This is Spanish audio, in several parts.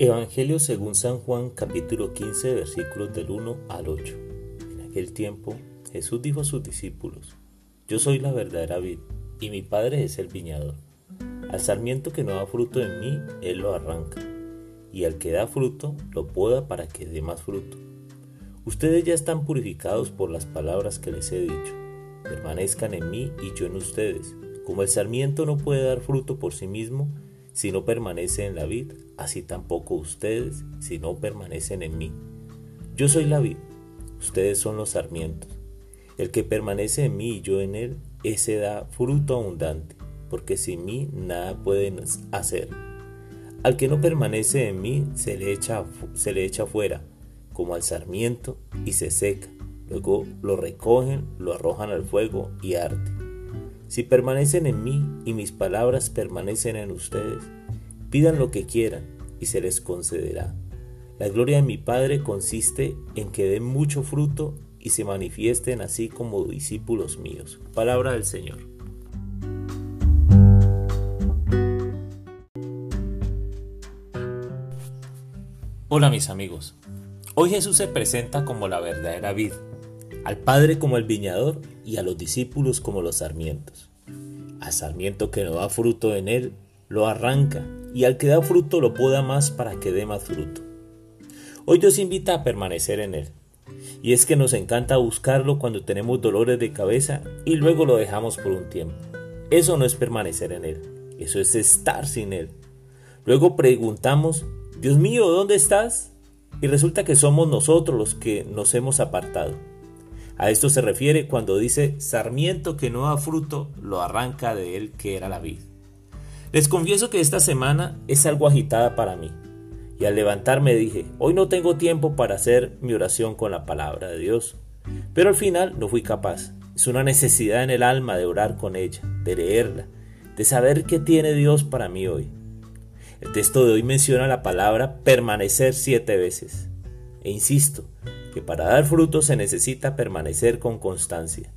Evangelio según San Juan capítulo 15 versículos del 1 al 8. En aquel tiempo Jesús dijo a sus discípulos, Yo soy la verdadera vid y mi Padre es el viñador. Al sarmiento que no da fruto en mí, Él lo arranca, y al que da fruto, lo poda para que dé más fruto. Ustedes ya están purificados por las palabras que les he dicho. Permanezcan en mí y yo en ustedes. Como el sarmiento no puede dar fruto por sí mismo, si no permanece en la vid, así tampoco ustedes si no permanecen en mí. Yo soy la vid, ustedes son los sarmientos. El que permanece en mí y yo en él, ese da fruto abundante, porque sin mí nada pueden hacer. Al que no permanece en mí se le echa, se le echa fuera, como al sarmiento, y se seca. Luego lo recogen, lo arrojan al fuego y arde. Si permanecen en mí y mis palabras permanecen en ustedes, pidan lo que quieran y se les concederá. La gloria de mi Padre consiste en que den mucho fruto y se manifiesten así como discípulos míos. Palabra del Señor. Hola mis amigos. Hoy Jesús se presenta como la verdadera vid al Padre como el viñador y a los discípulos como los sarmientos. Al sarmiento que no da fruto en él, lo arranca, y al que da fruto lo poda más para que dé más fruto. Hoy Dios invita a permanecer en él, y es que nos encanta buscarlo cuando tenemos dolores de cabeza y luego lo dejamos por un tiempo. Eso no es permanecer en él, eso es estar sin él. Luego preguntamos, Dios mío, ¿dónde estás? Y resulta que somos nosotros los que nos hemos apartado. A esto se refiere cuando dice, sarmiento que no da fruto, lo arranca de él que era la vid. Les confieso que esta semana es algo agitada para mí. Y al levantarme dije, hoy no tengo tiempo para hacer mi oración con la palabra de Dios. Pero al final no fui capaz. Es una necesidad en el alma de orar con ella, de leerla, de saber qué tiene Dios para mí hoy. El texto de hoy menciona la palabra permanecer siete veces. E insisto, que para dar fruto se necesita permanecer con constancia.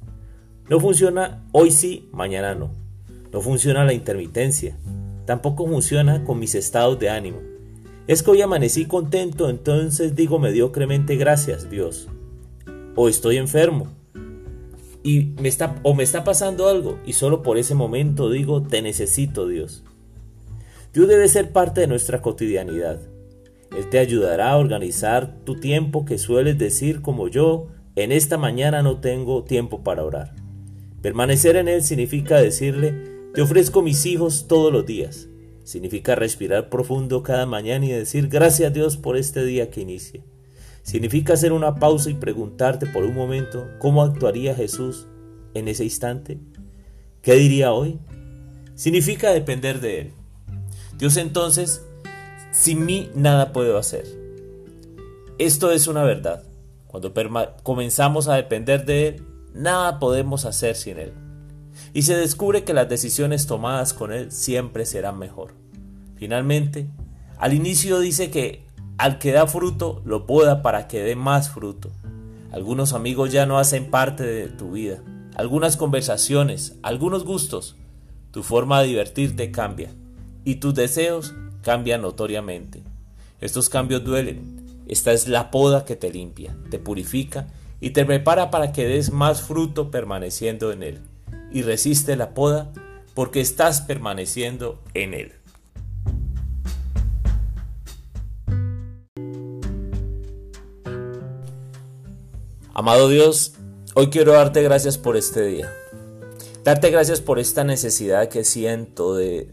No funciona hoy sí, mañana no. No funciona la intermitencia. Tampoco funciona con mis estados de ánimo. Es que hoy amanecí contento, entonces digo mediocremente gracias, Dios. O estoy enfermo. Y me está, o me está pasando algo y solo por ese momento digo te necesito, Dios. Dios debe ser parte de nuestra cotidianidad. Él te ayudará a organizar tu tiempo que sueles decir como yo, en esta mañana no tengo tiempo para orar. Permanecer en Él significa decirle, te ofrezco mis hijos todos los días. Significa respirar profundo cada mañana y decir gracias a Dios por este día que inicia. Significa hacer una pausa y preguntarte por un momento cómo actuaría Jesús en ese instante. ¿Qué diría hoy? Significa depender de Él. Dios entonces sin mí nada puedo hacer. Esto es una verdad. Cuando comenzamos a depender de Él, nada podemos hacer sin Él. Y se descubre que las decisiones tomadas con Él siempre serán mejor. Finalmente, al inicio dice que al que da fruto lo poda para que dé más fruto. Algunos amigos ya no hacen parte de tu vida. Algunas conversaciones, algunos gustos. Tu forma de divertirte cambia. Y tus deseos cambia notoriamente. Estos cambios duelen. Esta es la poda que te limpia, te purifica y te prepara para que des más fruto permaneciendo en él. Y resiste la poda porque estás permaneciendo en él. Amado Dios, hoy quiero darte gracias por este día. Darte gracias por esta necesidad que siento de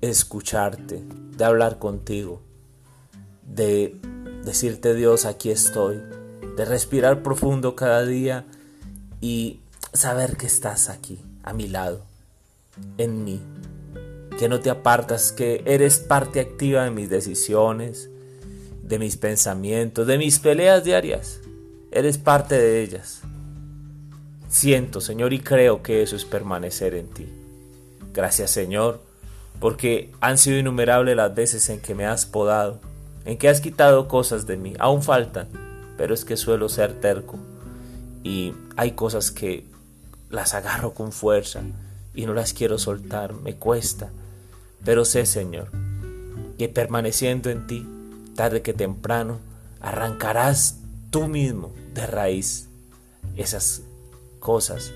escucharte, de hablar contigo, de decirte Dios, aquí estoy, de respirar profundo cada día y saber que estás aquí, a mi lado, en mí, que no te apartas, que eres parte activa de mis decisiones, de mis pensamientos, de mis peleas diarias, eres parte de ellas. Siento, Señor, y creo que eso es permanecer en ti. Gracias, Señor porque han sido innumerables las veces en que me has podado, en que has quitado cosas de mí. Aún faltan, pero es que suelo ser terco y hay cosas que las agarro con fuerza y no las quiero soltar, me cuesta. Pero sé, Señor, que permaneciendo en ti, tarde que temprano arrancarás tú mismo de raíz esas cosas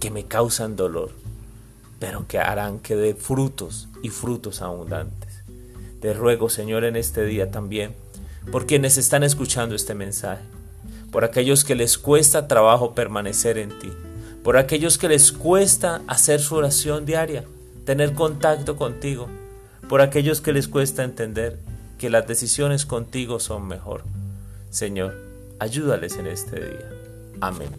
que me causan dolor, pero que harán que dé frutos y frutos abundantes. Te ruego, Señor, en este día también, por quienes están escuchando este mensaje, por aquellos que les cuesta trabajo permanecer en ti, por aquellos que les cuesta hacer su oración diaria, tener contacto contigo, por aquellos que les cuesta entender que las decisiones contigo son mejor. Señor, ayúdales en este día. Amén.